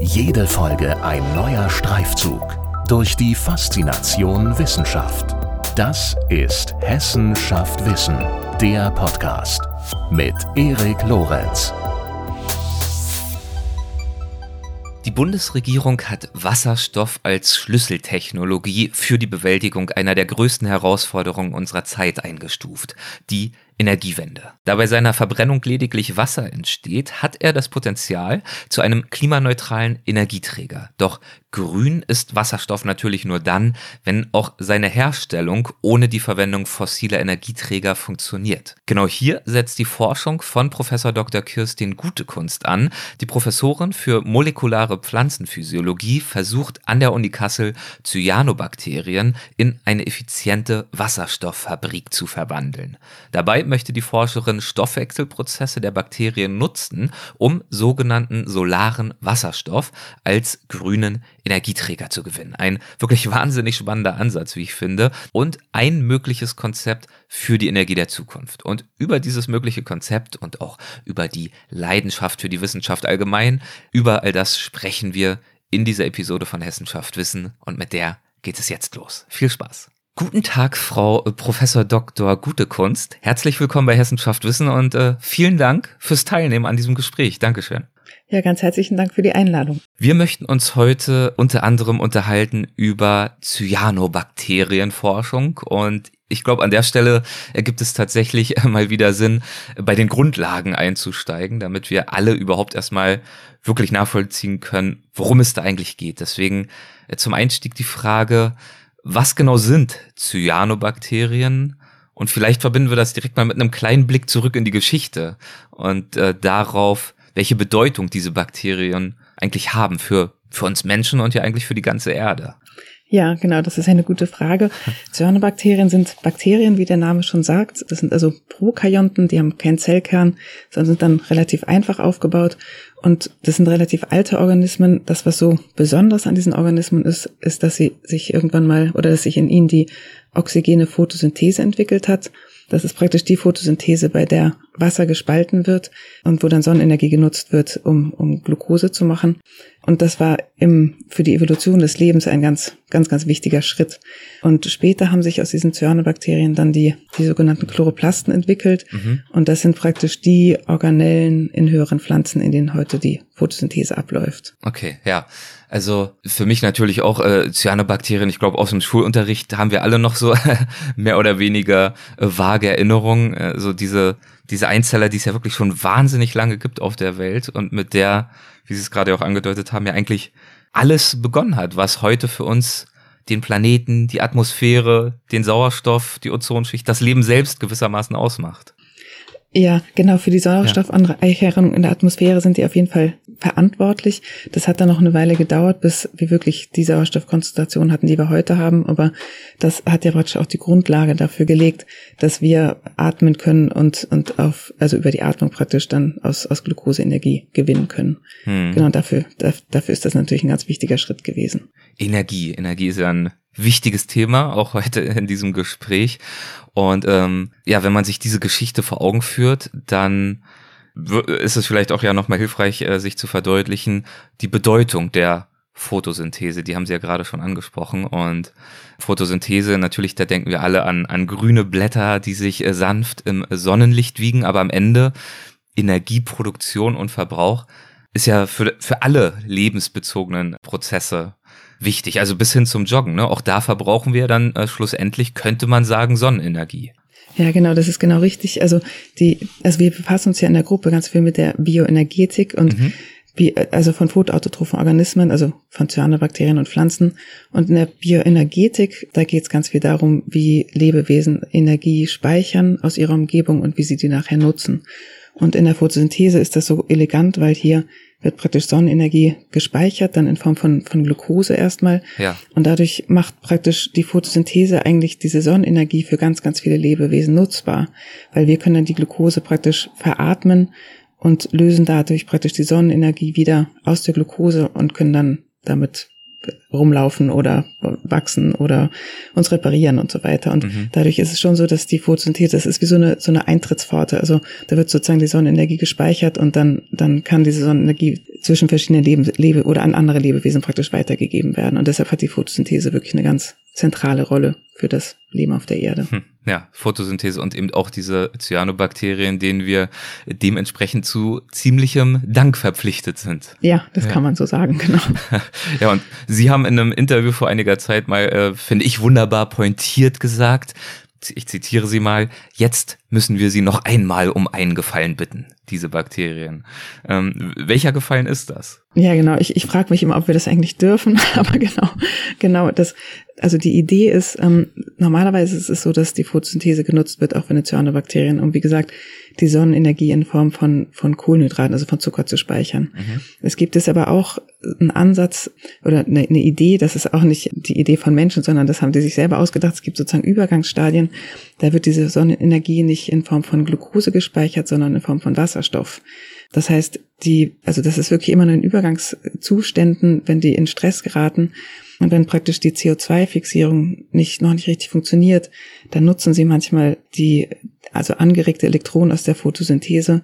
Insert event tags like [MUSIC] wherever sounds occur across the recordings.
Jede Folge ein neuer Streifzug durch die Faszination Wissenschaft. Das ist Hessen schafft Wissen, der Podcast mit Erik Lorenz. Die Bundesregierung hat Wasserstoff als Schlüsseltechnologie für die Bewältigung einer der größten Herausforderungen unserer Zeit eingestuft, die Energiewende. Da bei seiner Verbrennung lediglich Wasser entsteht, hat er das Potenzial zu einem klimaneutralen Energieträger. Doch grün ist Wasserstoff natürlich nur dann, wenn auch seine Herstellung ohne die Verwendung fossiler Energieträger funktioniert. Genau hier setzt die Forschung von Professor Dr. Kirstin Gutekunst an. Die Professorin für molekulare Pflanzenphysiologie versucht an der Uni Kassel Cyanobakterien in eine effiziente Wasserstofffabrik zu verwandeln. Dabei möchte die Forscherin Stoffwechselprozesse der Bakterien nutzen, um sogenannten solaren Wasserstoff als grünen Energieträger zu gewinnen. Ein wirklich wahnsinnig spannender Ansatz, wie ich finde, und ein mögliches Konzept für die Energie der Zukunft. Und über dieses mögliche Konzept und auch über die Leidenschaft für die Wissenschaft allgemein, über all das sprechen wir in dieser Episode von Hessenschaft Wissen und mit der geht es jetzt los. Viel Spaß! Guten Tag, Frau äh, Professor Dr. Gutekunst. Herzlich willkommen bei Hessenschaft Wissen und äh, vielen Dank fürs Teilnehmen an diesem Gespräch. Dankeschön. Ja, ganz herzlichen Dank für die Einladung. Wir möchten uns heute unter anderem unterhalten über Cyanobakterienforschung und ich glaube, an der Stelle ergibt es tatsächlich mal wieder Sinn, bei den Grundlagen einzusteigen, damit wir alle überhaupt erstmal wirklich nachvollziehen können, worum es da eigentlich geht. Deswegen äh, zum Einstieg die Frage, was genau sind Cyanobakterien? Und vielleicht verbinden wir das direkt mal mit einem kleinen Blick zurück in die Geschichte und äh, darauf, welche Bedeutung diese Bakterien eigentlich haben für, für uns Menschen und ja eigentlich für die ganze Erde. Ja, genau, das ist eine gute Frage. [LAUGHS] Cyanobakterien sind Bakterien, wie der Name schon sagt. Das sind also Prokaryonten, die haben keinen Zellkern, sondern sind dann relativ einfach aufgebaut. Und das sind relativ alte Organismen. Das, was so besonders an diesen Organismen ist, ist, dass sie sich irgendwann mal oder dass sich in ihnen die oxygene Photosynthese entwickelt hat. Das ist praktisch die Photosynthese, bei der Wasser gespalten wird und wo dann Sonnenenergie genutzt wird, um, um Glucose zu machen. Und das war im, für die Evolution des Lebens ein ganz, ganz, ganz wichtiger Schritt. Und später haben sich aus diesen Cyanobakterien dann die, die sogenannten Chloroplasten entwickelt. Mhm. Und das sind praktisch die Organellen in höheren Pflanzen, in denen heute die Photosynthese abläuft. Okay, ja. Also für mich natürlich auch äh, Cyanobakterien. Ich glaube, aus dem Schulunterricht haben wir alle noch so [LAUGHS] mehr oder weniger äh, vage Erinnerungen. Äh, so diese diese Einzeller, die es ja wirklich schon wahnsinnig lange gibt auf der Welt und mit der, wie Sie es gerade auch angedeutet haben, ja eigentlich alles begonnen hat, was heute für uns den Planeten, die Atmosphäre, den Sauerstoff, die Ozonschicht, das Leben selbst gewissermaßen ausmacht. Ja, genau, für die Sauerstoffanreicherung in der Atmosphäre sind die auf jeden Fall verantwortlich. Das hat dann noch eine Weile gedauert, bis wir wirklich die Sauerstoffkonzentration hatten, die wir heute haben. Aber das hat ja praktisch auch die Grundlage dafür gelegt, dass wir atmen können und, und auf, also über die Atmung praktisch dann aus, aus Glucose Energie gewinnen können. Hm. Genau, dafür, dafür ist das natürlich ein ganz wichtiger Schritt gewesen. Energie. Energie ist ja ein wichtiges Thema, auch heute in diesem Gespräch. Und ähm, ja, wenn man sich diese Geschichte vor Augen führt, dann ist es vielleicht auch ja nochmal hilfreich, äh, sich zu verdeutlichen, die Bedeutung der Photosynthese, die haben Sie ja gerade schon angesprochen. Und Photosynthese, natürlich, da denken wir alle an, an grüne Blätter, die sich äh, sanft im Sonnenlicht wiegen, aber am Ende Energieproduktion und Verbrauch ist ja für, für alle lebensbezogenen Prozesse wichtig. Also bis hin zum Joggen. Ne? Auch da verbrauchen wir dann äh, schlussendlich, könnte man sagen, Sonnenenergie. Ja, genau, das ist genau richtig. Also die, also wir befassen uns ja in der Gruppe ganz viel mit der Bioenergetik und mhm. Bi also von photoautotrophen Organismen, also von Cyanobakterien und Pflanzen. Und in der Bioenergetik, da geht es ganz viel darum, wie Lebewesen Energie speichern aus ihrer Umgebung und wie sie die nachher nutzen. Und in der Photosynthese ist das so elegant, weil hier wird praktisch Sonnenenergie gespeichert, dann in Form von, von Glucose erstmal. Ja. Und dadurch macht praktisch die Photosynthese eigentlich diese Sonnenenergie für ganz, ganz viele Lebewesen nutzbar. Weil wir können dann die Glucose praktisch veratmen und lösen dadurch praktisch die Sonnenenergie wieder aus der Glucose und können dann damit rumlaufen oder wachsen oder uns reparieren und so weiter. Und mhm. dadurch ist es schon so, dass die Photosynthese, das ist wie so eine, so eine Eintrittspforte. Also da wird sozusagen die Sonnenenergie gespeichert und dann, dann kann diese Sonnenenergie zwischen verschiedenen Leben, Lebe oder an andere Lebewesen praktisch weitergegeben werden. Und deshalb hat die Photosynthese wirklich eine ganz zentrale Rolle für das Leben auf der Erde. Hm, ja, Photosynthese und eben auch diese Cyanobakterien, denen wir dementsprechend zu ziemlichem Dank verpflichtet sind. Ja, das ja. kann man so sagen, genau. [LAUGHS] ja, und Sie haben in einem Interview vor einiger Zeit mal, äh, finde ich, wunderbar pointiert gesagt, ich zitiere sie mal, jetzt müssen wir sie noch einmal um einen Gefallen bitten, diese Bakterien. Ähm, welcher Gefallen ist das? Ja, genau. Ich, ich frage mich immer, ob wir das eigentlich dürfen, [LAUGHS] aber genau, genau, das, also die Idee ist, ähm, normalerweise ist es so, dass die Photosynthese genutzt wird, auch für Cyanobakterien, um wie gesagt, die Sonnenenergie in Form von, von Kohlenhydraten, also von Zucker zu speichern. Mhm. Es gibt es aber auch einen Ansatz oder eine, eine Idee, das ist auch nicht die Idee von Menschen, sondern das haben die sich selber ausgedacht. Es gibt sozusagen Übergangsstadien, da wird diese Sonnenenergie nicht in Form von Glucose gespeichert, sondern in Form von Wasserstoff. Das heißt, die, also das ist wirklich immer nur in Übergangszuständen, wenn die in Stress geraten und wenn praktisch die CO2-Fixierung nicht, noch nicht richtig funktioniert, dann nutzen sie manchmal die, also angeregte Elektronen aus der Photosynthese,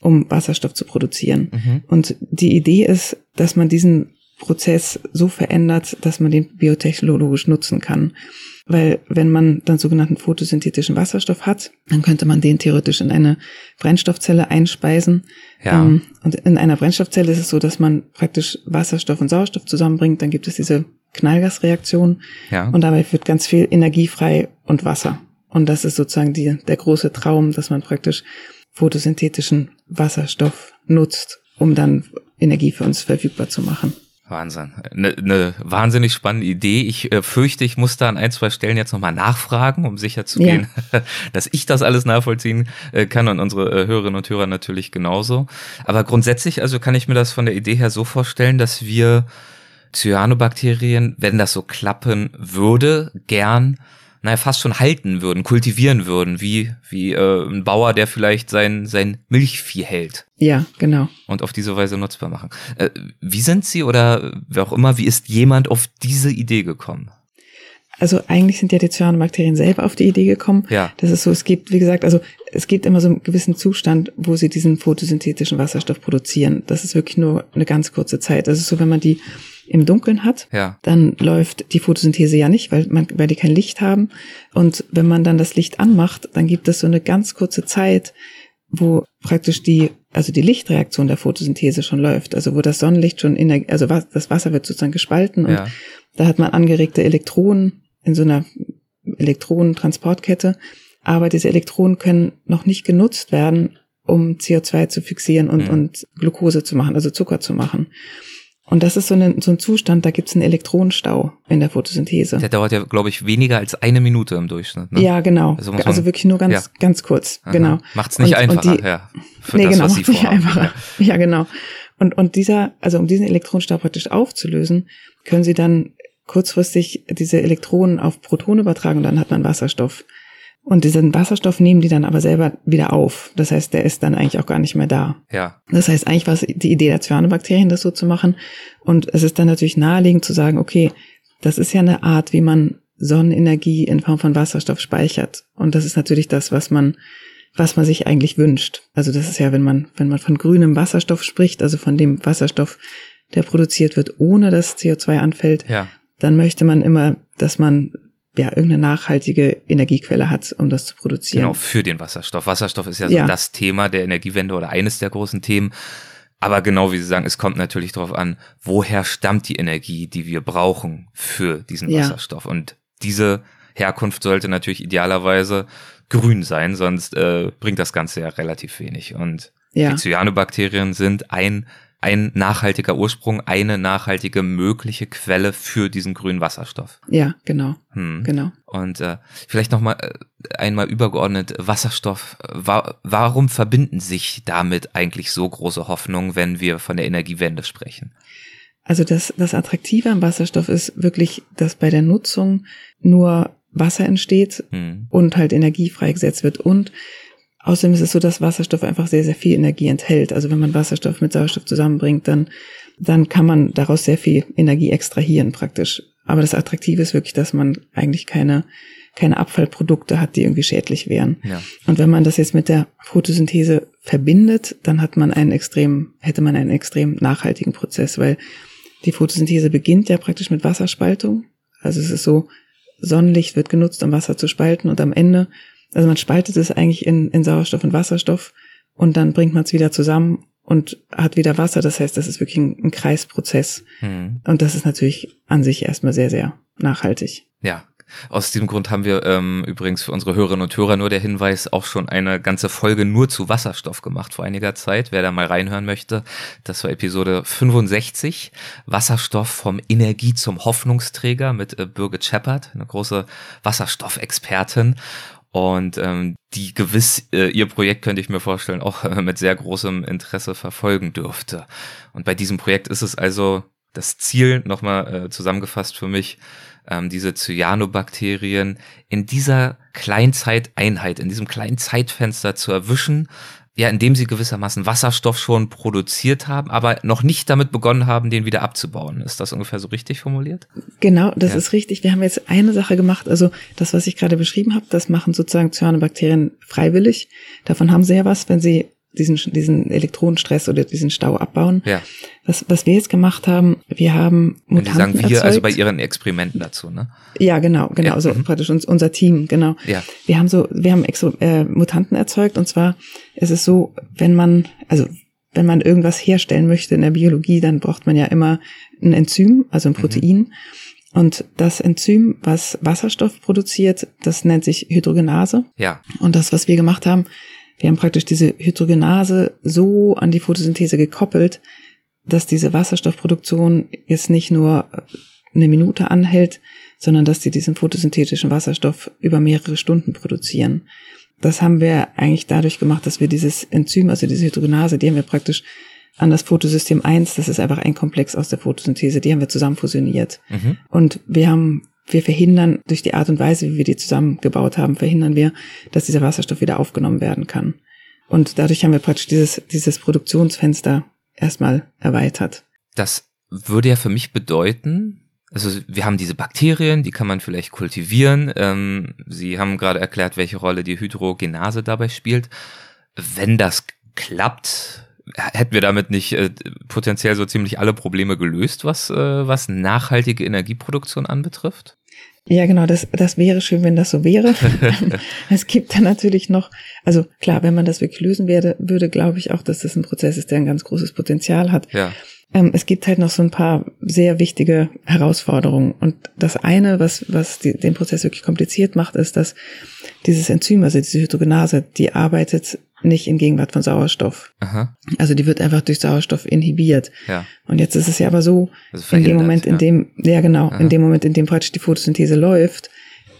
um Wasserstoff zu produzieren. Mhm. Und die Idee ist, dass man diesen Prozess so verändert, dass man den biotechnologisch nutzen kann. Weil wenn man dann sogenannten photosyntetischen Wasserstoff hat, dann könnte man den theoretisch in eine Brennstoffzelle einspeisen. Ja. Ähm, und in einer Brennstoffzelle ist es so, dass man praktisch Wasserstoff und Sauerstoff zusammenbringt. Dann gibt es diese Knallgasreaktion. Ja. Und dabei wird ganz viel Energie frei und Wasser. Und das ist sozusagen die, der große Traum, dass man praktisch photosynthetischen Wasserstoff nutzt, um dann Energie für uns verfügbar zu machen. Wahnsinn. Eine ne wahnsinnig spannende Idee. Ich äh, fürchte, ich muss da an ein, zwei Stellen jetzt nochmal nachfragen, um sicher zu gehen, ja. [LAUGHS] dass ich das alles nachvollziehen äh, kann und unsere äh, Hörerinnen und Hörer natürlich genauso. Aber grundsätzlich, also kann ich mir das von der Idee her so vorstellen, dass wir Cyanobakterien, wenn das so klappen würde, gern naja, fast schon halten würden, kultivieren würden, wie, wie äh, ein Bauer, der vielleicht sein, sein Milchvieh hält. Ja, genau. Und auf diese Weise nutzbar machen. Äh, wie sind Sie oder wer auch immer, wie ist jemand auf diese Idee gekommen? Also eigentlich sind ja die Cyanobakterien selber auf die Idee gekommen. Ja. Das ist so, es gibt, wie gesagt, also es gibt immer so einen gewissen Zustand, wo sie diesen photosynthetischen Wasserstoff produzieren. Das ist wirklich nur eine ganz kurze Zeit. Das ist so, wenn man die im Dunkeln hat, ja. dann läuft die Photosynthese ja nicht, weil, man, weil die kein Licht haben. Und wenn man dann das Licht anmacht, dann gibt es so eine ganz kurze Zeit, wo praktisch die, also die Lichtreaktion der Photosynthese schon läuft, also wo das Sonnenlicht schon in der, also das Wasser wird sozusagen gespalten und ja. da hat man angeregte Elektronen in so einer Elektronentransportkette, aber diese Elektronen können noch nicht genutzt werden, um CO2 zu fixieren und, mhm. und Glucose zu machen, also Zucker zu machen. Und das ist so, eine, so ein Zustand, da gibt es einen Elektronenstau in der Photosynthese. Der dauert ja, glaube ich, weniger als eine Minute im Durchschnitt. Ne? Ja, genau. Also, man, also, wirklich nur ganz, ja. ganz kurz. Aha. Genau. Macht's nicht und, einfacher, und die, ja. Für nee, das, genau, was macht's nicht einfacher. Ja. ja, genau. Und, und dieser, also um diesen Elektronenstau praktisch aufzulösen, können Sie dann kurzfristig diese Elektronen auf Protonen übertragen und dann hat man Wasserstoff. Und diesen Wasserstoff nehmen die dann aber selber wieder auf. Das heißt, der ist dann eigentlich auch gar nicht mehr da. Ja. Das heißt, eigentlich war es die Idee der Cyanobakterien, das so zu machen. Und es ist dann natürlich naheliegend zu sagen, okay, das ist ja eine Art, wie man Sonnenenergie in Form von Wasserstoff speichert. Und das ist natürlich das, was man, was man sich eigentlich wünscht. Also das ist ja, wenn man, wenn man von grünem Wasserstoff spricht, also von dem Wasserstoff, der produziert wird, ohne dass CO2 anfällt, ja. dann möchte man immer, dass man ja, irgendeine nachhaltige Energiequelle hat, um das zu produzieren. Genau, für den Wasserstoff. Wasserstoff ist ja, ja. so das Thema der Energiewende oder eines der großen Themen. Aber genau wie Sie sagen, es kommt natürlich darauf an, woher stammt die Energie, die wir brauchen für diesen ja. Wasserstoff. Und diese Herkunft sollte natürlich idealerweise grün sein, sonst äh, bringt das Ganze ja relativ wenig. Und ja. die Cyanobakterien sind ein ein nachhaltiger Ursprung, eine nachhaltige mögliche Quelle für diesen grünen Wasserstoff. Ja, genau. Hm. Genau. Und äh, vielleicht nochmal äh, einmal übergeordnet Wasserstoff. Wa warum verbinden sich damit eigentlich so große Hoffnungen, wenn wir von der Energiewende sprechen? Also das, das Attraktive am Wasserstoff ist wirklich, dass bei der Nutzung nur Wasser entsteht hm. und halt Energie freigesetzt wird und Außerdem ist es so, dass Wasserstoff einfach sehr, sehr viel Energie enthält. Also wenn man Wasserstoff mit Sauerstoff zusammenbringt, dann, dann kann man daraus sehr viel Energie extrahieren praktisch. Aber das Attraktive ist wirklich, dass man eigentlich keine, keine Abfallprodukte hat, die irgendwie schädlich wären. Ja. Und wenn man das jetzt mit der Photosynthese verbindet, dann hat man einen extrem, hätte man einen extrem nachhaltigen Prozess, weil die Photosynthese beginnt ja praktisch mit Wasserspaltung. Also es ist so, Sonnenlicht wird genutzt, um Wasser zu spalten und am Ende, also man spaltet es eigentlich in, in Sauerstoff und Wasserstoff und dann bringt man es wieder zusammen und hat wieder Wasser. Das heißt, das ist wirklich ein, ein Kreisprozess. Mhm. Und das ist natürlich an sich erstmal sehr, sehr nachhaltig. Ja, aus diesem Grund haben wir ähm, übrigens für unsere Hörerinnen und Hörer nur der Hinweis auch schon eine ganze Folge nur zu Wasserstoff gemacht vor einiger Zeit. Wer da mal reinhören möchte, das war Episode 65. Wasserstoff vom Energie zum Hoffnungsträger mit äh, Birgit Shepard, eine große Wasserstoffexpertin. Und ähm, die gewiss äh, ihr Projekt könnte ich mir vorstellen auch äh, mit sehr großem Interesse verfolgen dürfte. Und bei diesem Projekt ist es also das Ziel, nochmal äh, zusammengefasst für mich, ähm, diese Cyanobakterien in dieser Kleinzeiteinheit, in diesem kleinen Zeitfenster zu erwischen, ja, indem sie gewissermaßen Wasserstoff schon produziert haben, aber noch nicht damit begonnen haben, den wieder abzubauen. Ist das ungefähr so richtig formuliert? Genau, das ja. ist richtig. Wir haben jetzt eine Sache gemacht, also das, was ich gerade beschrieben habe, das machen sozusagen Cyanobakterien freiwillig. Davon haben sie ja was, wenn sie diesen, diesen Elektronenstress oder diesen Stau abbauen. Ja. Was, was wir jetzt gemacht haben, wir haben Mutanten Und die sagen wir, also bei ihren Experimenten dazu, ne? Ja, genau, genau, ja. also mhm. praktisch uns, unser Team, genau. Ja. Wir haben so, wir haben Exo, äh, Mutanten erzeugt und zwar ist es so, wenn man, also wenn man irgendwas herstellen möchte in der Biologie, dann braucht man ja immer ein Enzym, also ein mhm. Protein. Mhm. Und das Enzym, was Wasserstoff produziert, das nennt sich Hydrogenase. Ja. Und das, was wir gemacht haben, wir haben praktisch diese Hydrogenase so an die Photosynthese gekoppelt, dass diese Wasserstoffproduktion jetzt nicht nur eine Minute anhält, sondern dass die diesen photosynthetischen Wasserstoff über mehrere Stunden produzieren. Das haben wir eigentlich dadurch gemacht, dass wir dieses Enzym, also diese Hydrogenase, die haben wir praktisch an das Photosystem 1, das ist einfach ein Komplex aus der Photosynthese, die haben wir zusammen fusioniert. Mhm. Und wir haben wir verhindern durch die Art und Weise, wie wir die zusammengebaut haben, verhindern wir, dass dieser Wasserstoff wieder aufgenommen werden kann. Und dadurch haben wir praktisch dieses, dieses Produktionsfenster erstmal erweitert. Das würde ja für mich bedeuten, also wir haben diese Bakterien, die kann man vielleicht kultivieren. Ähm, Sie haben gerade erklärt, welche Rolle die Hydrogenase dabei spielt. Wenn das klappt, hätten wir damit nicht äh, potenziell so ziemlich alle Probleme gelöst, was, äh, was nachhaltige Energieproduktion anbetrifft? Ja, genau, das, das wäre schön, wenn das so wäre. [LAUGHS] [LAUGHS] es gibt dann natürlich noch, also klar, wenn man das wirklich lösen werde, würde, glaube ich auch, dass das ein Prozess ist, der ein ganz großes Potenzial hat. Ja. Ähm, es gibt halt noch so ein paar sehr wichtige Herausforderungen. Und das eine, was, was die, den Prozess wirklich kompliziert macht, ist, dass dieses Enzym, also diese Hydrogenase, die arbeitet nicht in Gegenwart von Sauerstoff. Aha. Also die wird einfach durch Sauerstoff inhibiert. Ja. Und jetzt ist es ja aber so, also in dem Moment, in dem, ja genau, Aha. in dem Moment, in dem praktisch die Photosynthese läuft,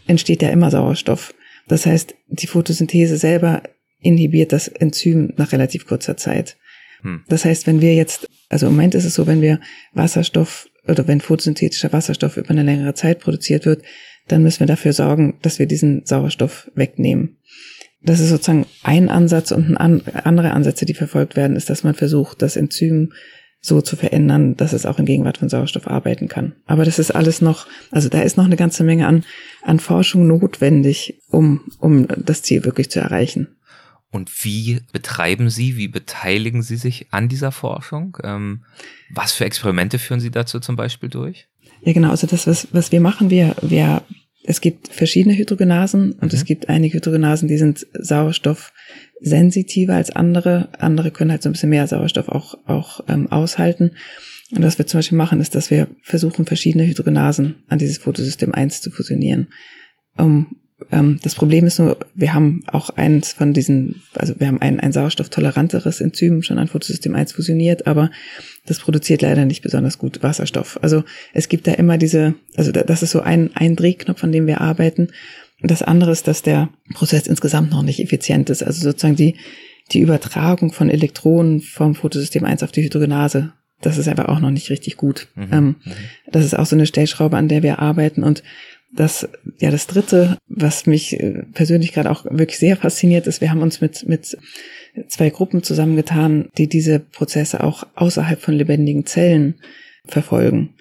entsteht ja immer Sauerstoff. Das heißt, die Photosynthese selber inhibiert das Enzym nach relativ kurzer Zeit. Hm. Das heißt, wenn wir jetzt, also im Moment ist es so, wenn wir Wasserstoff oder wenn photosynthetischer Wasserstoff über eine längere Zeit produziert wird, dann müssen wir dafür sorgen, dass wir diesen Sauerstoff wegnehmen. Das ist sozusagen ein Ansatz und ein andere Ansätze, die verfolgt werden, ist, dass man versucht, das Enzym so zu verändern, dass es auch in Gegenwart von Sauerstoff arbeiten kann. Aber das ist alles noch, also da ist noch eine ganze Menge an, an Forschung notwendig, um, um das Ziel wirklich zu erreichen. Und wie betreiben Sie, wie beteiligen Sie sich an dieser Forschung? Ähm, was für Experimente führen Sie dazu zum Beispiel durch? Ja, genau. Also das, was, was wir machen, wir, wir es gibt verschiedene Hydrogenasen und mhm. es gibt einige Hydrogenasen, die sind sauerstoffsensitiver als andere. Andere können halt so ein bisschen mehr Sauerstoff auch, auch ähm, aushalten. Und was wir zum Beispiel machen, ist, dass wir versuchen, verschiedene Hydrogenasen an dieses Photosystem 1 zu fusionieren, um ähm, das Problem ist nur, wir haben auch eins von diesen, also wir haben ein, ein sauerstofftoleranteres Enzym schon an Photosystem 1 fusioniert, aber das produziert leider nicht besonders gut Wasserstoff. Also es gibt da immer diese, also das ist so ein, ein Drehknopf, an dem wir arbeiten. Und das andere ist, dass der Prozess insgesamt noch nicht effizient ist. Also sozusagen die, die Übertragung von Elektronen vom Photosystem 1 auf die Hydrogenase, das ist einfach auch noch nicht richtig gut. Mhm. Ähm, mhm. das ist auch so eine Stellschraube, an der wir arbeiten. Und das, ja, das dritte, was mich äh, persönlich gerade auch wirklich sehr fasziniert ist, wir haben uns mit, mit zwei Gruppen zusammengetan, die diese Prozesse auch außerhalb von lebendigen Zellen verfolgen.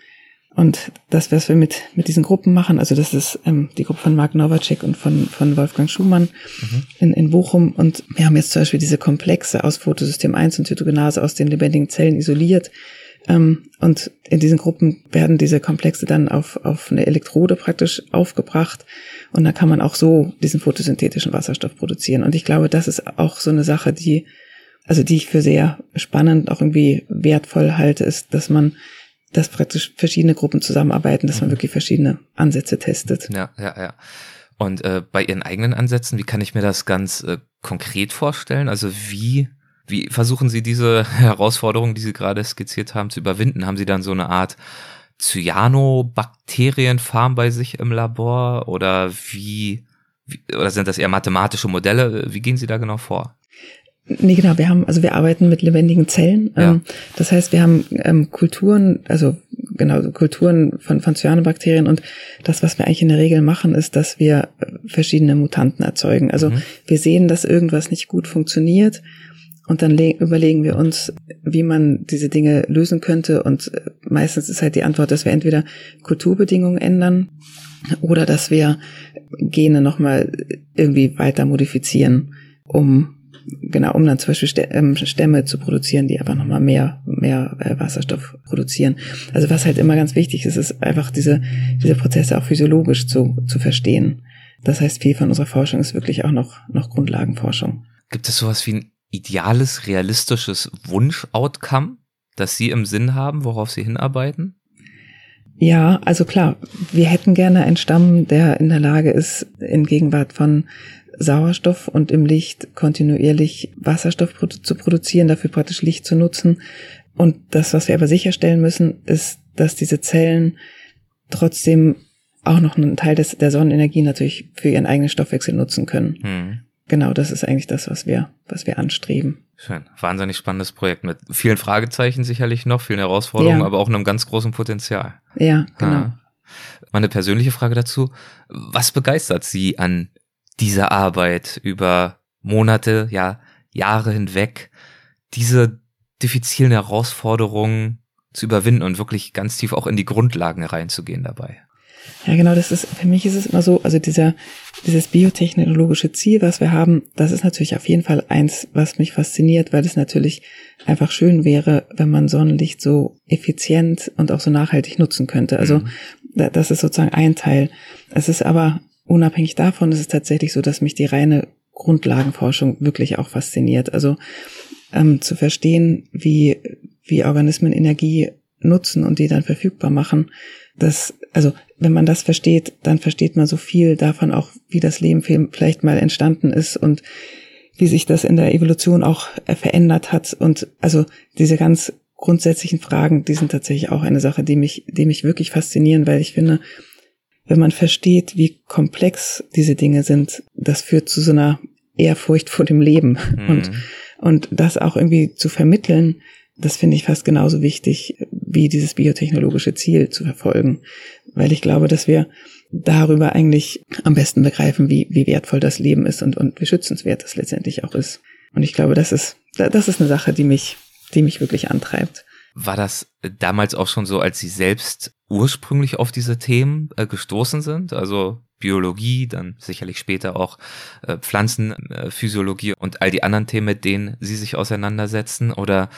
Und das, was wir mit, mit diesen Gruppen machen, also das ist ähm, die Gruppe von Mark Nowacek und von, von Wolfgang Schumann mhm. in, in Bochum. Und wir haben jetzt zum Beispiel diese Komplexe aus Photosystem 1 und Zytogenase aus den lebendigen Zellen isoliert. Ähm, und in diesen Gruppen werden diese Komplexe dann auf, auf eine Elektrode praktisch aufgebracht. Und dann kann man auch so diesen photosynthetischen Wasserstoff produzieren. Und ich glaube, das ist auch so eine Sache, die, also die ich für sehr spannend, auch irgendwie wertvoll halte, ist, dass man dass praktisch verschiedene Gruppen zusammenarbeiten, dass man mhm. wirklich verschiedene Ansätze testet. Ja, ja, ja. Und äh, bei Ihren eigenen Ansätzen, wie kann ich mir das ganz äh, konkret vorstellen? Also wie, wie versuchen Sie diese [LAUGHS] Herausforderung, die Sie gerade skizziert haben, zu überwinden? Haben Sie dann so eine Art Cyanobakterienfarm bei sich im Labor oder wie, wie, oder sind das eher mathematische Modelle? Wie gehen Sie da genau vor? Nee, genau, wir haben, also wir arbeiten mit lebendigen Zellen. Ja. Ähm, das heißt, wir haben ähm, Kulturen, also genau, Kulturen von, von Cyanobakterien und das, was wir eigentlich in der Regel machen, ist, dass wir verschiedene Mutanten erzeugen. Also mhm. wir sehen, dass irgendwas nicht gut funktioniert und dann überlegen wir uns, wie man diese Dinge lösen könnte und äh, meistens ist halt die Antwort, dass wir entweder Kulturbedingungen ändern oder dass wir Gene nochmal irgendwie weiter modifizieren, um genau, um dann zum Beispiel ähm, Stämme zu produzieren, die einfach nochmal mehr, mehr äh, Wasserstoff produzieren. Also was halt immer ganz wichtig ist, ist einfach diese, diese Prozesse auch physiologisch zu, zu verstehen. Das heißt, viel von unserer Forschung ist wirklich auch noch, noch Grundlagenforschung. Gibt es sowas wie ein ideales, realistisches Wunsch-Outcome, das Sie im Sinn haben, worauf Sie hinarbeiten? Ja, also klar, wir hätten gerne einen Stamm, der in der Lage ist, in Gegenwart von Sauerstoff und im Licht kontinuierlich Wasserstoff zu produzieren, dafür praktisch Licht zu nutzen. Und das, was wir aber sicherstellen müssen, ist, dass diese Zellen trotzdem auch noch einen Teil des, der Sonnenenergie natürlich für ihren eigenen Stoffwechsel nutzen können. Hm. Genau, das ist eigentlich das, was wir, was wir anstreben. Schön. Wahnsinnig spannendes Projekt mit vielen Fragezeichen sicherlich noch, vielen Herausforderungen, ja. aber auch einem ganz großen Potenzial. Ja, genau. Ah. Meine persönliche Frage dazu. Was begeistert Sie an diese Arbeit über Monate, ja, Jahre hinweg, diese diffizilen Herausforderungen zu überwinden und wirklich ganz tief auch in die Grundlagen reinzugehen dabei. Ja, genau, das ist, für mich ist es immer so, also dieser, dieses biotechnologische Ziel, was wir haben, das ist natürlich auf jeden Fall eins, was mich fasziniert, weil es natürlich einfach schön wäre, wenn man Sonnenlicht so effizient und auch so nachhaltig nutzen könnte. Also, mhm. das ist sozusagen ein Teil. Es ist aber unabhängig davon ist es tatsächlich so, dass mich die reine Grundlagenforschung wirklich auch fasziniert. Also ähm, zu verstehen, wie, wie Organismen Energie nutzen und die dann verfügbar machen. Das, also wenn man das versteht, dann versteht man so viel davon auch, wie das Leben vielleicht mal entstanden ist und wie sich das in der Evolution auch äh, verändert hat. Und also diese ganz grundsätzlichen Fragen, die sind tatsächlich auch eine Sache, die mich, die mich wirklich faszinieren, weil ich finde, wenn man versteht, wie komplex diese Dinge sind, das führt zu so einer Ehrfurcht vor dem Leben. Mhm. Und, und das auch irgendwie zu vermitteln, das finde ich fast genauso wichtig, wie dieses biotechnologische Ziel zu verfolgen. Weil ich glaube, dass wir darüber eigentlich am besten begreifen, wie, wie wertvoll das Leben ist und, und wie schützenswert das letztendlich auch ist. Und ich glaube, das ist, das ist eine Sache, die mich, die mich wirklich antreibt. War das damals auch schon so, als Sie selbst ursprünglich auf diese Themen äh, gestoßen sind? Also Biologie, dann sicherlich später auch äh, Pflanzenphysiologie äh, und all die anderen Themen, mit denen Sie sich auseinandersetzen? Oder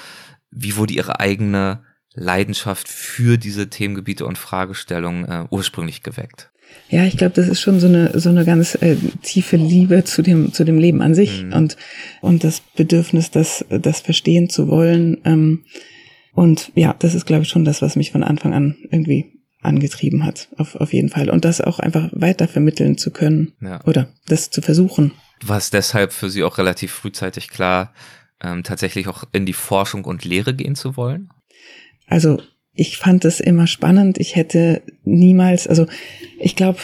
wie wurde Ihre eigene Leidenschaft für diese Themengebiete und Fragestellungen äh, ursprünglich geweckt? Ja, ich glaube, das ist schon so eine so eine ganz äh, tiefe Liebe zu dem zu dem Leben an sich mhm. und und das Bedürfnis, das das verstehen zu wollen. Ähm, und ja, das ist, glaube ich, schon das, was mich von Anfang an irgendwie angetrieben hat, auf, auf jeden Fall. Und das auch einfach weiter vermitteln zu können ja. oder das zu versuchen. War es deshalb für Sie auch relativ frühzeitig klar, ähm, tatsächlich auch in die Forschung und Lehre gehen zu wollen? Also ich fand es immer spannend. Ich hätte niemals, also ich glaube,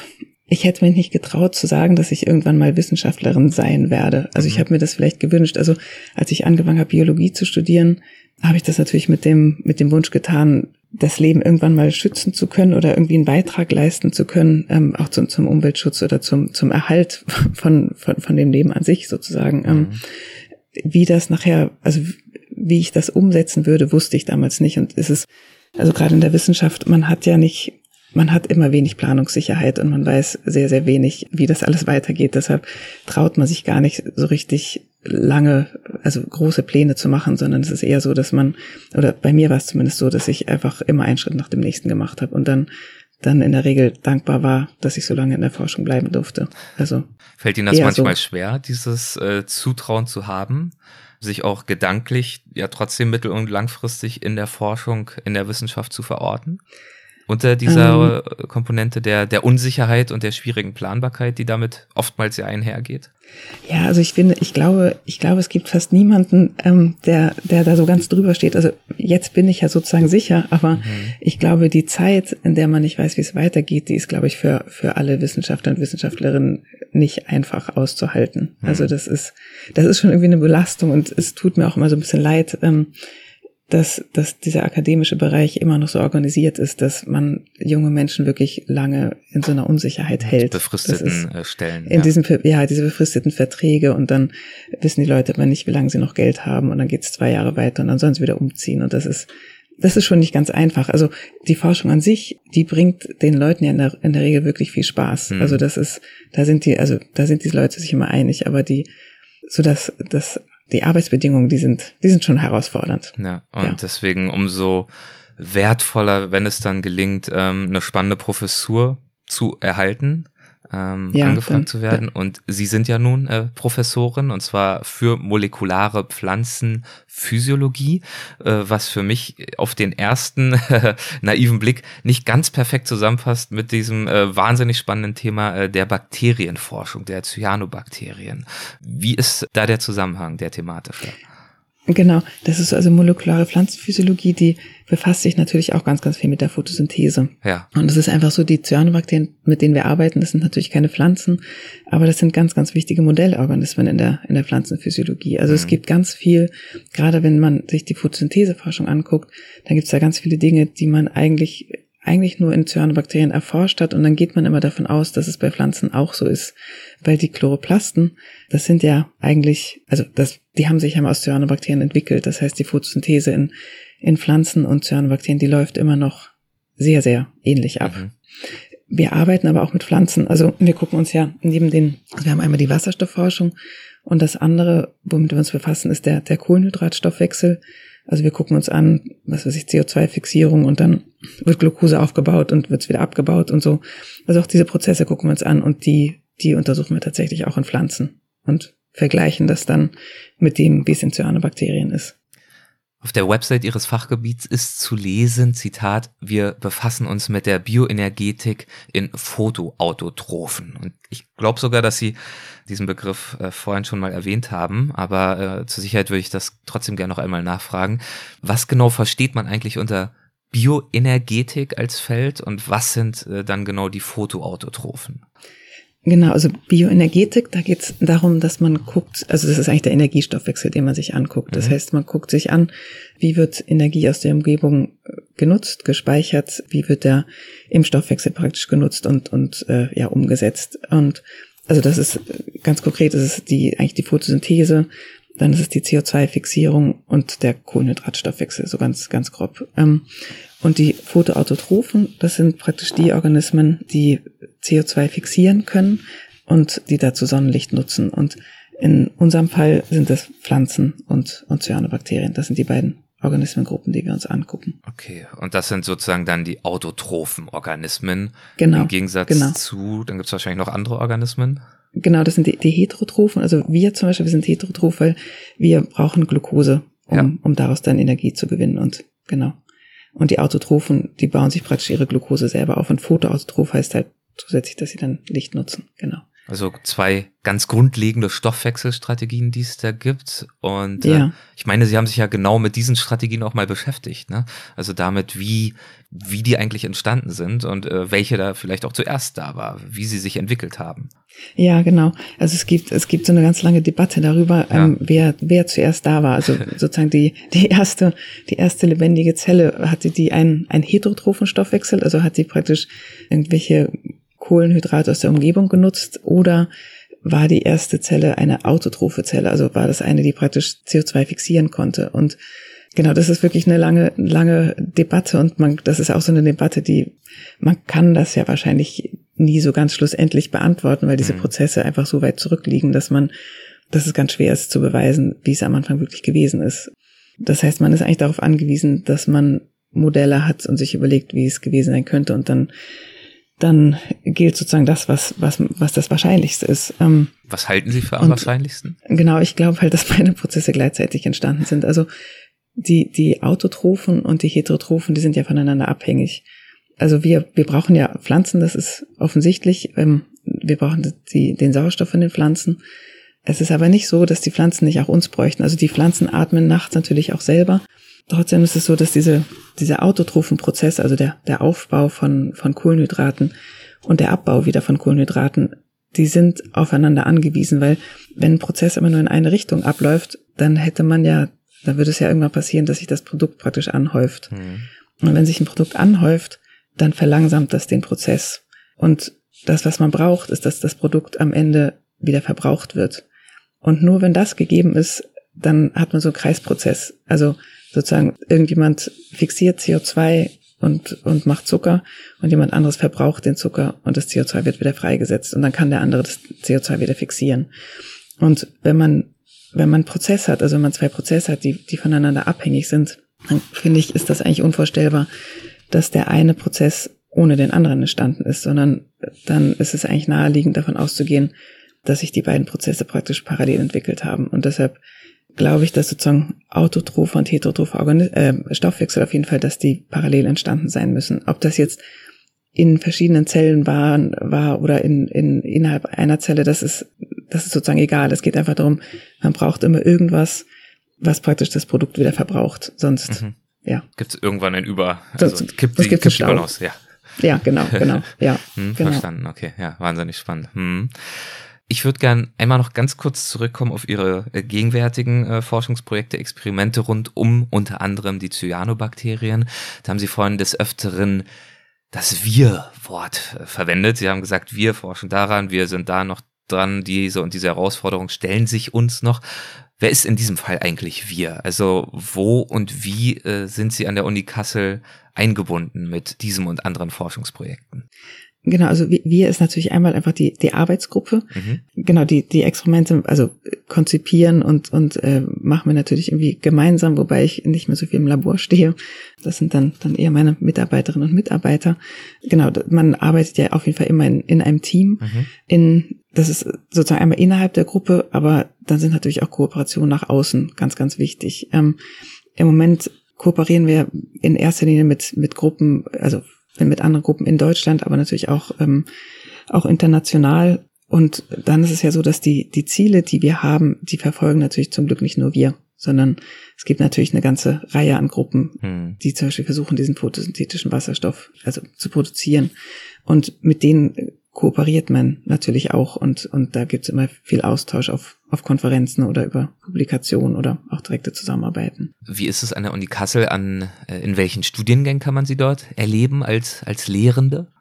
ich hätte mich nicht getraut zu sagen, dass ich irgendwann mal Wissenschaftlerin sein werde. Also ich mhm. habe mir das vielleicht gewünscht. Also als ich angefangen habe, Biologie zu studieren, habe ich das natürlich mit dem, mit dem Wunsch getan, das Leben irgendwann mal schützen zu können oder irgendwie einen Beitrag leisten zu können, ähm, auch zum, zum Umweltschutz oder zum, zum Erhalt von, von, von dem Leben an sich sozusagen. Ähm, mhm. Wie das nachher, also wie ich das umsetzen würde, wusste ich damals nicht. Und es ist also gerade in der Wissenschaft, man hat ja nicht, man hat immer wenig Planungssicherheit und man weiß sehr, sehr wenig, wie das alles weitergeht. Deshalb traut man sich gar nicht so richtig lange, also große Pläne zu machen, sondern es ist eher so, dass man, oder bei mir war es zumindest so, dass ich einfach immer einen Schritt nach dem nächsten gemacht habe und dann dann in der Regel dankbar war, dass ich so lange in der Forschung bleiben durfte. Also fällt Ihnen das manchmal so. schwer, dieses äh, Zutrauen zu haben, sich auch gedanklich ja trotzdem mittel- und langfristig in der Forschung, in der Wissenschaft zu verorten? unter dieser ähm, Komponente der, der Unsicherheit und der schwierigen Planbarkeit, die damit oftmals ja einhergeht? Ja, also ich finde, ich glaube, ich glaube, es gibt fast niemanden, ähm, der, der da so ganz drüber steht. Also jetzt bin ich ja sozusagen sicher, aber mhm. ich glaube, die Zeit, in der man nicht weiß, wie es weitergeht, die ist, glaube ich, für, für alle Wissenschaftler und Wissenschaftlerinnen nicht einfach auszuhalten. Mhm. Also das ist, das ist schon irgendwie eine Belastung und es tut mir auch immer so ein bisschen leid, ähm, dass, dass dieser akademische Bereich immer noch so organisiert ist, dass man junge Menschen wirklich lange in so einer Unsicherheit hält. Befristeten äh, Stellen. In ja. diesen, ja, diese befristeten Verträge und dann wissen die Leute aber nicht, wie lange sie noch Geld haben und dann geht es zwei Jahre weiter und dann sollen sie wieder umziehen und das ist, das ist schon nicht ganz einfach. Also die Forschung an sich, die bringt den Leuten ja in der, in der Regel wirklich viel Spaß. Hm. Also das ist, da sind die, also da sind diese Leute sich immer einig, aber die, so dass das die Arbeitsbedingungen, die sind, die sind schon herausfordernd. Ja, und ja. deswegen umso wertvoller, wenn es dann gelingt, ähm, eine spannende Professur zu erhalten, ähm, ja, angefragt zu werden. Und Sie sind ja nun äh, Professorin und zwar für molekulare Pflanzenphysiologie, äh, was für mich auf den ersten [LAUGHS] naiven Blick nicht ganz perfekt zusammenpasst mit diesem äh, wahnsinnig spannenden Thema äh, der Bakterienforschung, der Cyanobakterien. Wie ist da der Zusammenhang, der thematische? Genau, das ist also molekulare Pflanzenphysiologie, die befasst sich natürlich auch ganz, ganz viel mit der Photosynthese. Ja. Und es ist einfach so, die Cyanobakterien, mit denen wir arbeiten, das sind natürlich keine Pflanzen, aber das sind ganz, ganz wichtige Modellorganismen in der, in der Pflanzenphysiologie. Also mhm. es gibt ganz viel, gerade wenn man sich die Photosyntheseforschung anguckt, dann gibt es da ganz viele Dinge, die man eigentlich eigentlich nur in Cyanobakterien erforscht hat und dann geht man immer davon aus, dass es bei Pflanzen auch so ist, weil die Chloroplasten, das sind ja eigentlich, also das, die haben sich ja aus Cyanobakterien entwickelt. Das heißt, die Photosynthese in, in Pflanzen und Cyanobakterien, die läuft immer noch sehr, sehr ähnlich ab. Mhm. Wir arbeiten aber auch mit Pflanzen. Also wir gucken uns ja neben den, also wir haben einmal die Wasserstoffforschung und das andere, womit wir uns befassen, ist der, der Kohlenhydratstoffwechsel. Also wir gucken uns an, was weiß ich, CO2-Fixierung und dann wird Glucose aufgebaut und wird es wieder abgebaut und so. Also auch diese Prozesse gucken wir uns an und die, die untersuchen wir tatsächlich auch in Pflanzen und vergleichen das dann mit dem, wie es in Cyanobakterien ist. Auf der Website Ihres Fachgebiets ist zu lesen, Zitat, wir befassen uns mit der Bioenergetik in Fotoautotrophen. Und ich glaube sogar, dass Sie diesen Begriff äh, vorhin schon mal erwähnt haben, aber äh, zur Sicherheit würde ich das trotzdem gerne noch einmal nachfragen. Was genau versteht man eigentlich unter Bioenergetik als Feld und was sind äh, dann genau die Fotoautotrophen? Genau, also Bioenergetik, da geht es darum, dass man guckt, also das ist eigentlich der Energiestoffwechsel, den man sich anguckt. Das mhm. heißt, man guckt sich an, wie wird Energie aus der Umgebung äh, genutzt, gespeichert, wie wird der im Stoffwechsel praktisch genutzt und, und äh, ja umgesetzt. Und also das ist äh, ganz konkret, das ist die eigentlich die Photosynthese, dann ist es die CO2-Fixierung und der Kohlenhydratstoffwechsel, so ganz, ganz grob. Ähm, und die Photoautotrophen, das sind praktisch die Organismen, die CO2 fixieren können und die dazu Sonnenlicht nutzen. Und in unserem Fall sind es Pflanzen und, und Cyanobakterien. Das sind die beiden Organismengruppen, die wir uns angucken. Okay, und das sind sozusagen dann die autotrophen Organismen. Genau. Im Gegensatz genau. zu, dann gibt es wahrscheinlich noch andere Organismen. Genau, das sind die, die Heterotrophen. Also wir zum Beispiel, wir sind heterotroph, weil wir brauchen Glucose, um, ja. um daraus dann Energie zu gewinnen. Und genau. Und die Autotrophen, die bauen sich praktisch ihre Glucose selber auf. Und Photoautotroph heißt halt zusätzlich, dass sie dann Licht nutzen. Genau. Also zwei ganz grundlegende Stoffwechselstrategien, die es da gibt. Und äh, ja. äh, ich meine, Sie haben sich ja genau mit diesen Strategien auch mal beschäftigt. Ne? Also damit, wie, wie die eigentlich entstanden sind und äh, welche da vielleicht auch zuerst da war, wie sie sich entwickelt haben. Ja, genau. Also es gibt, es gibt so eine ganz lange Debatte darüber, ja. ähm, wer, wer zuerst da war. Also [LAUGHS] sozusagen die, die erste, die erste lebendige Zelle hatte die einen, einen heterotrophen Stoffwechsel, also hat sie praktisch irgendwelche Kohlenhydrate aus der Umgebung genutzt oder war die erste Zelle eine autotrophe Zelle, also war das eine, die praktisch CO2 fixieren konnte. Und Genau, das ist wirklich eine lange, lange Debatte und man, das ist auch so eine Debatte, die, man kann das ja wahrscheinlich nie so ganz schlussendlich beantworten, weil diese mhm. Prozesse einfach so weit zurückliegen, dass man, dass es ganz schwer ist zu beweisen, wie es am Anfang wirklich gewesen ist. Das heißt, man ist eigentlich darauf angewiesen, dass man Modelle hat und sich überlegt, wie es gewesen sein könnte und dann dann gilt sozusagen das, was, was, was das Wahrscheinlichste ist. Ähm, was halten Sie für am wahrscheinlichsten? Genau, ich glaube halt, dass [LAUGHS] beide Prozesse gleichzeitig entstanden sind. Also die, die Autotrophen und die Heterotrophen, die sind ja voneinander abhängig. Also wir, wir brauchen ja Pflanzen, das ist offensichtlich. Ähm, wir brauchen die, den Sauerstoff von den Pflanzen. Es ist aber nicht so, dass die Pflanzen nicht auch uns bräuchten. Also die Pflanzen atmen nachts natürlich auch selber. Trotzdem ist es so, dass diese, dieser Autotrophenprozess, also der, der Aufbau von, von Kohlenhydraten und der Abbau wieder von Kohlenhydraten, die sind aufeinander angewiesen, weil wenn ein Prozess immer nur in eine Richtung abläuft, dann hätte man ja, dann würde es ja irgendwann passieren, dass sich das Produkt praktisch anhäuft. Mhm. Und wenn sich ein Produkt anhäuft, dann verlangsamt das den Prozess. Und das, was man braucht, ist, dass das Produkt am Ende wieder verbraucht wird. Und nur wenn das gegeben ist, dann hat man so einen Kreisprozess. Also sozusagen irgendjemand fixiert CO2 und, und macht Zucker und jemand anderes verbraucht den Zucker und das CO2 wird wieder freigesetzt und dann kann der andere das CO2 wieder fixieren. Und wenn man, wenn man Prozess hat, also wenn man zwei Prozesse hat, die, die voneinander abhängig sind, dann finde ich, ist das eigentlich unvorstellbar, dass der eine Prozess ohne den anderen entstanden ist, sondern dann ist es eigentlich naheliegend davon auszugehen, dass sich die beiden Prozesse praktisch parallel entwickelt haben. Und deshalb glaube ich, dass sozusagen autotrophe und heterotrophe Organis äh, Stoffwechsel auf jeden Fall, dass die parallel entstanden sein müssen. Ob das jetzt in verschiedenen Zellen war, war oder in, in, innerhalb einer Zelle, das ist, das ist sozusagen egal. Es geht einfach darum, man braucht immer irgendwas, was praktisch das Produkt wieder verbraucht. Sonst, mhm. ja. Gibt es irgendwann ein Über, also Sonst, kippt die, kippt die Balance, ja. Ja, genau, genau, [LAUGHS] ja. hm, genau. Verstanden, okay, ja, wahnsinnig spannend. Hm. Ich würde gern einmal noch ganz kurz zurückkommen auf Ihre äh, gegenwärtigen äh, Forschungsprojekte, Experimente rund um unter anderem die Cyanobakterien. Da haben Sie vorhin des Öfteren das Wir-Wort äh, verwendet. Sie haben gesagt, wir forschen daran, wir sind da noch dran, diese und diese Herausforderungen stellen sich uns noch. Wer ist in diesem Fall eigentlich wir? Also wo und wie äh, sind Sie an der Uni Kassel eingebunden mit diesem und anderen Forschungsprojekten? Genau, also wir ist natürlich einmal einfach die, die Arbeitsgruppe. Mhm. Genau, die, die Experimente, also konzipieren und, und äh, machen wir natürlich irgendwie gemeinsam, wobei ich nicht mehr so viel im Labor stehe. Das sind dann, dann eher meine Mitarbeiterinnen und Mitarbeiter. Genau, man arbeitet ja auf jeden Fall immer in, in einem Team. Mhm. In, das ist sozusagen einmal innerhalb der Gruppe, aber dann sind natürlich auch Kooperationen nach außen ganz, ganz wichtig. Ähm, Im Moment kooperieren wir in erster Linie mit, mit Gruppen, also mit anderen Gruppen in Deutschland, aber natürlich auch, ähm, auch international. Und dann ist es ja so, dass die, die Ziele, die wir haben, die verfolgen natürlich zum Glück nicht nur wir, sondern es gibt natürlich eine ganze Reihe an Gruppen, hm. die zum Beispiel versuchen, diesen photosynthetischen Wasserstoff also zu produzieren. Und mit denen kooperiert man natürlich auch und, und da gibt's immer viel Austausch auf, auf Konferenzen oder über Publikationen oder auch direkte Zusammenarbeiten. Wie ist es an der Uni Kassel? An äh, in welchen Studiengängen kann man sie dort erleben als, als Lehrende?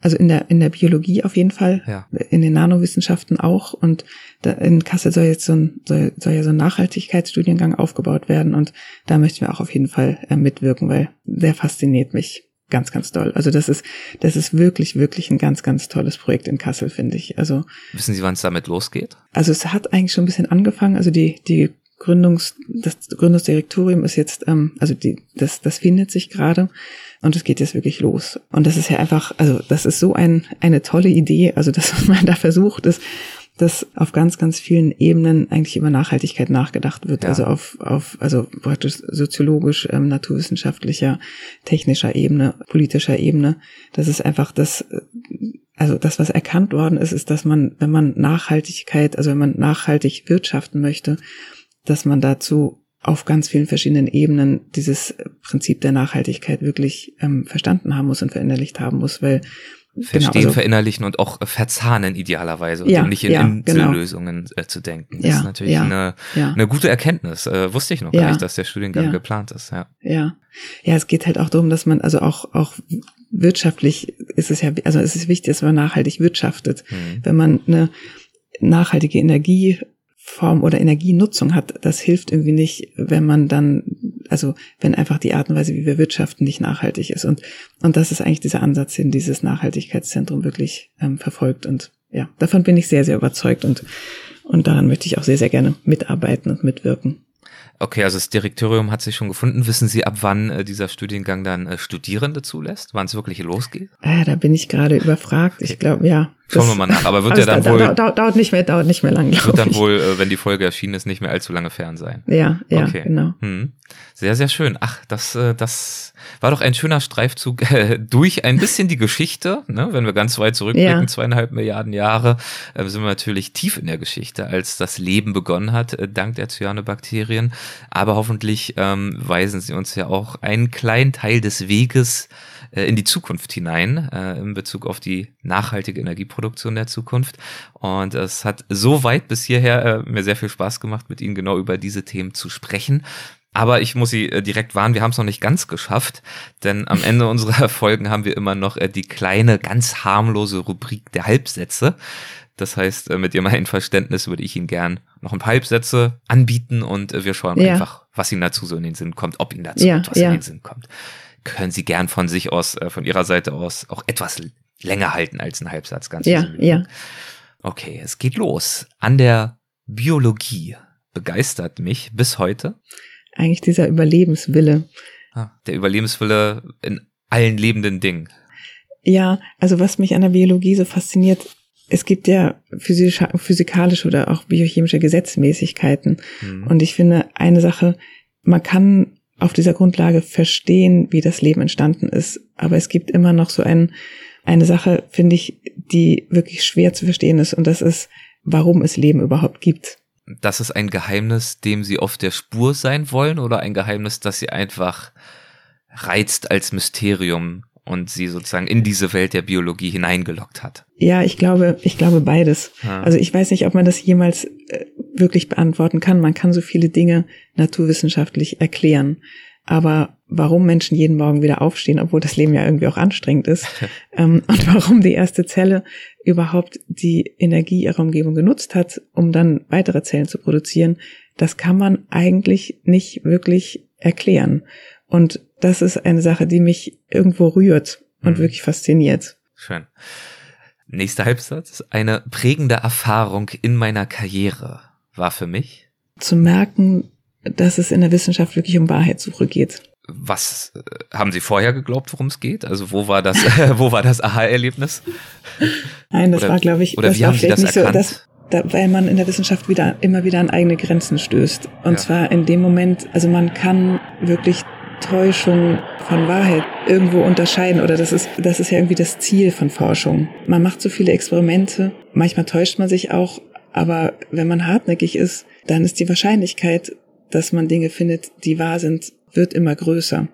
Also in der, in der Biologie auf jeden Fall, ja. in den Nanowissenschaften auch. Und da in Kassel soll jetzt so ein, soll, soll ja so ein Nachhaltigkeitsstudiengang aufgebaut werden. Und da möchten wir auch auf jeden Fall äh, mitwirken, weil der fasziniert mich ganz, ganz toll. Also das ist, das ist wirklich, wirklich ein ganz, ganz tolles Projekt in Kassel, finde ich. Also wissen Sie, wann es damit losgeht? Also es hat eigentlich schon ein bisschen angefangen. Also die die Gründungs, das Gründungsdirektorium ist jetzt, ähm, also die, das, das findet sich gerade und es geht jetzt wirklich los. Und das ist ja einfach, also das ist so ein, eine tolle Idee. Also das, was [LAUGHS] man da versucht, ist dass auf ganz, ganz vielen Ebenen eigentlich über Nachhaltigkeit nachgedacht wird. Ja. Also auf, auf, also praktisch soziologisch, ähm, naturwissenschaftlicher, technischer Ebene, politischer Ebene. Das ist einfach das, also das, was erkannt worden ist, ist, dass man, wenn man Nachhaltigkeit, also wenn man nachhaltig wirtschaften möchte, dass man dazu auf ganz vielen verschiedenen Ebenen dieses Prinzip der Nachhaltigkeit wirklich ähm, verstanden haben muss und verinnerlicht haben muss, weil Verstehen, genau, also, verinnerlichen und auch verzahnen idealerweise ja, und nicht in ja, Insellösungen genau. äh, zu denken. Das ja, ist natürlich ja, eine, ja. eine gute Erkenntnis. Äh, wusste ich noch gar nicht, dass der Studiengang geplant ist. Ja. ja, ja, es geht halt auch darum, dass man also auch auch wirtschaftlich ist es ja, also es ist wichtig, dass man nachhaltig wirtschaftet. Mhm. Wenn man eine nachhaltige Energieform oder Energienutzung hat, das hilft irgendwie nicht, wenn man dann also wenn einfach die Art und Weise, wie wir wirtschaften, nicht nachhaltig ist. Und, und das ist eigentlich dieser Ansatz, den dieses Nachhaltigkeitszentrum wirklich ähm, verfolgt. Und ja, davon bin ich sehr, sehr überzeugt und, und daran möchte ich auch sehr, sehr gerne mitarbeiten und mitwirken. Okay, also das Direktorium hat sich schon gefunden. Wissen Sie, ab wann äh, dieser Studiengang dann äh, Studierende zulässt? Wann es wirklich losgeht? Äh, da bin ich gerade überfragt. Okay. Ich glaube, ja. Schauen wir mal nach. Aber wird ja dann da, wohl. Dauert, dauert nicht mehr, dauert nicht mehr lang. Wird dann ich. wohl, äh, wenn die Folge erschienen ist, nicht mehr allzu lange fern sein. Ja, ja, okay. genau. Hm. Sehr, sehr schön. Ach, das, äh, das war doch ein schöner Streifzug [LAUGHS] äh, durch ein bisschen die Geschichte. Ne? Wenn wir ganz weit zurückblicken, ja. zweieinhalb Milliarden Jahre, äh, sind wir natürlich tief in der Geschichte, als das Leben begonnen hat, äh, dank der Cyanobakterien. Aber hoffentlich ähm, weisen sie uns ja auch einen kleinen Teil des Weges äh, in die Zukunft hinein, äh, in Bezug auf die nachhaltige Energieproduktion der Zukunft. Und es hat so weit bis hierher äh, mir sehr viel Spaß gemacht, mit Ihnen genau über diese Themen zu sprechen. Aber ich muss Sie äh, direkt warnen, wir haben es noch nicht ganz geschafft, denn am [LAUGHS] Ende unserer Folgen haben wir immer noch äh, die kleine, ganz harmlose Rubrik der Halbsätze. Das heißt, äh, mit Ihrem Einverständnis würde ich Ihnen gern noch ein paar Halbsätze anbieten und wir schauen ja. einfach, was Ihnen dazu so in den Sinn kommt, ob Ihnen dazu ja, etwas ja. in den Sinn kommt. Können Sie gern von sich aus, von Ihrer Seite aus auch etwas länger halten als ein Halbsatz, ganz Ja, ja. Okay, es geht los. An der Biologie begeistert mich bis heute eigentlich dieser Überlebenswille. Ah, der Überlebenswille in allen lebenden Dingen. Ja, also was mich an der Biologie so fasziniert, es gibt ja physikalische oder auch biochemische Gesetzmäßigkeiten. Mhm. Und ich finde eine Sache, man kann auf dieser Grundlage verstehen, wie das Leben entstanden ist. Aber es gibt immer noch so ein, eine Sache, finde ich, die wirklich schwer zu verstehen ist. Und das ist, warum es Leben überhaupt gibt das ist ein Geheimnis, dem sie auf der Spur sein wollen oder ein Geheimnis, das sie einfach reizt als Mysterium und sie sozusagen in diese Welt der Biologie hineingelockt hat? Ja, ich glaube, ich glaube beides. Ja. Also ich weiß nicht, ob man das jemals äh, wirklich beantworten kann. Man kann so viele Dinge naturwissenschaftlich erklären. Aber warum Menschen jeden Morgen wieder aufstehen, obwohl das Leben ja irgendwie auch anstrengend ist, [LAUGHS] ähm, und warum die erste Zelle überhaupt die Energie ihrer Umgebung genutzt hat, um dann weitere Zellen zu produzieren, das kann man eigentlich nicht wirklich erklären. Und das ist eine Sache, die mich irgendwo rührt und mhm. wirklich fasziniert. Schön. Nächster Halbsatz. Eine prägende Erfahrung in meiner Karriere war für mich. Zu merken, dass es in der Wissenschaft wirklich um Wahrheitssuche geht. Was äh, haben Sie vorher geglaubt, worum es geht? Also wo war das, [LAUGHS] wo war das Aha-Erlebnis? Nein, das oder, war, glaube ich, oder das wie haben Sie das erkannt? So, dass, da, weil man in der Wissenschaft wieder immer wieder an eigene Grenzen stößt. Und ja. zwar in dem Moment, also man kann wirklich Täuschung von Wahrheit irgendwo unterscheiden oder das ist, das ist ja irgendwie das Ziel von Forschung. Man macht so viele Experimente, manchmal täuscht man sich auch, aber wenn man hartnäckig ist, dann ist die Wahrscheinlichkeit, dass man Dinge findet, die wahr sind, wird immer größer.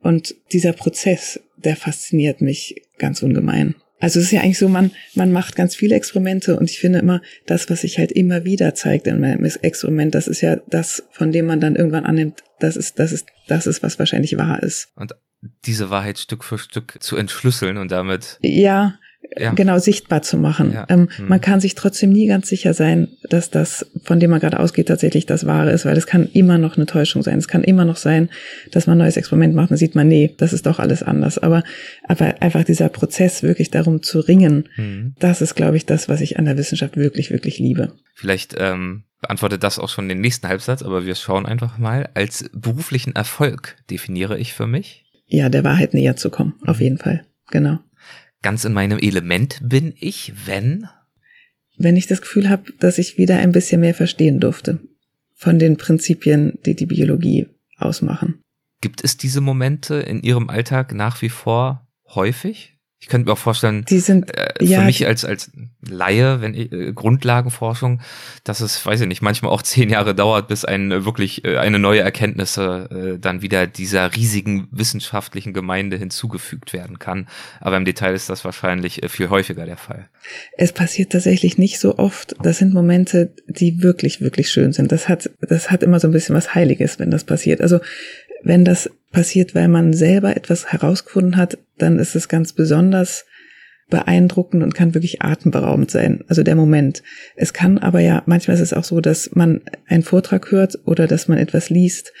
Und dieser Prozess, der fasziniert mich ganz ungemein. Also es ist ja eigentlich so, man, man macht ganz viele Experimente und ich finde immer, das, was sich halt immer wieder zeigt in meinem Experiment, das ist ja das, von dem man dann irgendwann annimmt, das ist, das ist, das ist, was wahrscheinlich wahr ist. Und diese Wahrheit Stück für Stück zu entschlüsseln und damit. Ja, ja. genau sichtbar zu machen. Ja. Ähm, hm. Man kann sich trotzdem nie ganz sicher sein, dass das, von dem man gerade ausgeht, tatsächlich das Wahre ist, weil es kann immer noch eine Täuschung sein. Es kann immer noch sein, dass man ein neues Experiment macht und sieht man, nee, das ist doch alles anders. Aber, aber einfach dieser Prozess, wirklich darum zu ringen, hm. das ist, glaube ich, das, was ich an der Wissenschaft wirklich, wirklich liebe. Vielleicht ähm, beantwortet das auch schon den nächsten Halbsatz, aber wir schauen einfach mal. Als beruflichen Erfolg definiere ich für mich. Ja, der Wahrheit näher zu kommen, auf jeden Fall. Genau ganz in meinem Element bin ich, wenn? Wenn ich das Gefühl habe, dass ich wieder ein bisschen mehr verstehen durfte von den Prinzipien, die die Biologie ausmachen. Gibt es diese Momente in Ihrem Alltag nach wie vor häufig? Ich könnte mir auch vorstellen, die sind, äh, für ja, mich als, als Laie, wenn ich, äh, Grundlagenforschung, dass es, weiß ich nicht, manchmal auch [LAUGHS] zehn Jahre dauert, bis ein äh, wirklich äh, eine neue Erkenntnisse äh, dann wieder dieser riesigen wissenschaftlichen Gemeinde hinzugefügt werden kann. Aber im Detail ist das wahrscheinlich äh, viel häufiger der Fall. Es passiert tatsächlich nicht so oft. Das sind Momente, die wirklich, wirklich schön sind. Das hat, das hat immer so ein bisschen was Heiliges, wenn das passiert. Also wenn das passiert, weil man selber etwas herausgefunden hat, dann ist es ganz besonders beeindruckend und kann wirklich atemberaubend sein. Also der Moment. Es kann aber ja, manchmal ist es auch so, dass man einen Vortrag hört oder dass man etwas liest,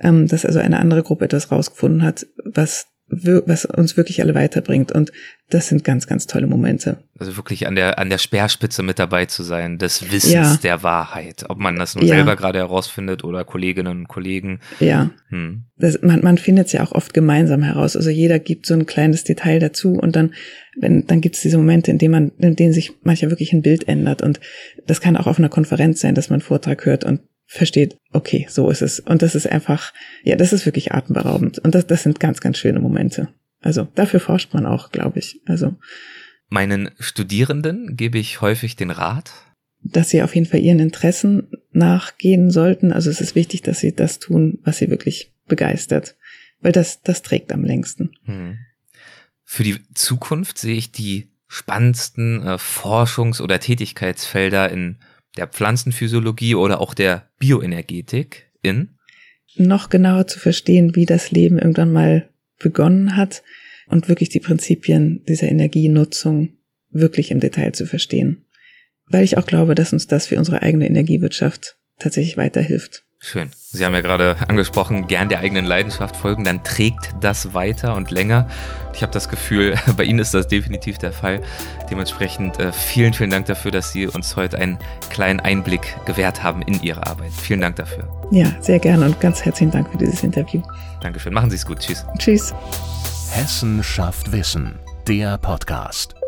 ähm, dass also eine andere Gruppe etwas rausgefunden hat, was was uns wirklich alle weiterbringt. Und das sind ganz, ganz tolle Momente. Also wirklich an der, an der Speerspitze mit dabei zu sein, des Wissens ja. der Wahrheit. Ob man das nun ja. selber gerade herausfindet oder Kolleginnen und Kollegen. Ja. Hm. Das, man, man findet es ja auch oft gemeinsam heraus. Also jeder gibt so ein kleines Detail dazu und dann, wenn, dann gibt es diese Momente, in denen man, in denen sich manchmal wirklich ein Bild ändert. Und das kann auch auf einer Konferenz sein, dass man einen Vortrag hört und versteht, okay, so ist es. Und das ist einfach, ja, das ist wirklich atemberaubend. Und das, das sind ganz, ganz schöne Momente. Also dafür forscht man auch, glaube ich. Also meinen Studierenden gebe ich häufig den Rat, dass sie auf jeden Fall ihren Interessen nachgehen sollten. Also es ist wichtig, dass sie das tun, was sie wirklich begeistert, weil das das trägt am längsten. Hm. Für die Zukunft sehe ich die spannendsten äh, Forschungs- oder Tätigkeitsfelder in der Pflanzenphysiologie oder auch der Bioenergetik in? Noch genauer zu verstehen, wie das Leben irgendwann mal begonnen hat und wirklich die Prinzipien dieser Energienutzung wirklich im Detail zu verstehen. Weil ich auch glaube, dass uns das für unsere eigene Energiewirtschaft tatsächlich weiterhilft. Schön. Sie haben ja gerade [LAUGHS] angesprochen, gern der eigenen Leidenschaft folgen, dann trägt das weiter und länger. Ich habe das Gefühl, [LAUGHS] bei Ihnen ist das definitiv der Fall. Dementsprechend äh, vielen, vielen Dank dafür, dass Sie uns heute einen kleinen Einblick gewährt haben in Ihre Arbeit. Vielen Dank dafür. Ja, sehr gerne und ganz herzlichen Dank für dieses Interview. Dankeschön. Machen Sie es gut. Tschüss. Tschüss. Hessen schafft Wissen. Der Podcast.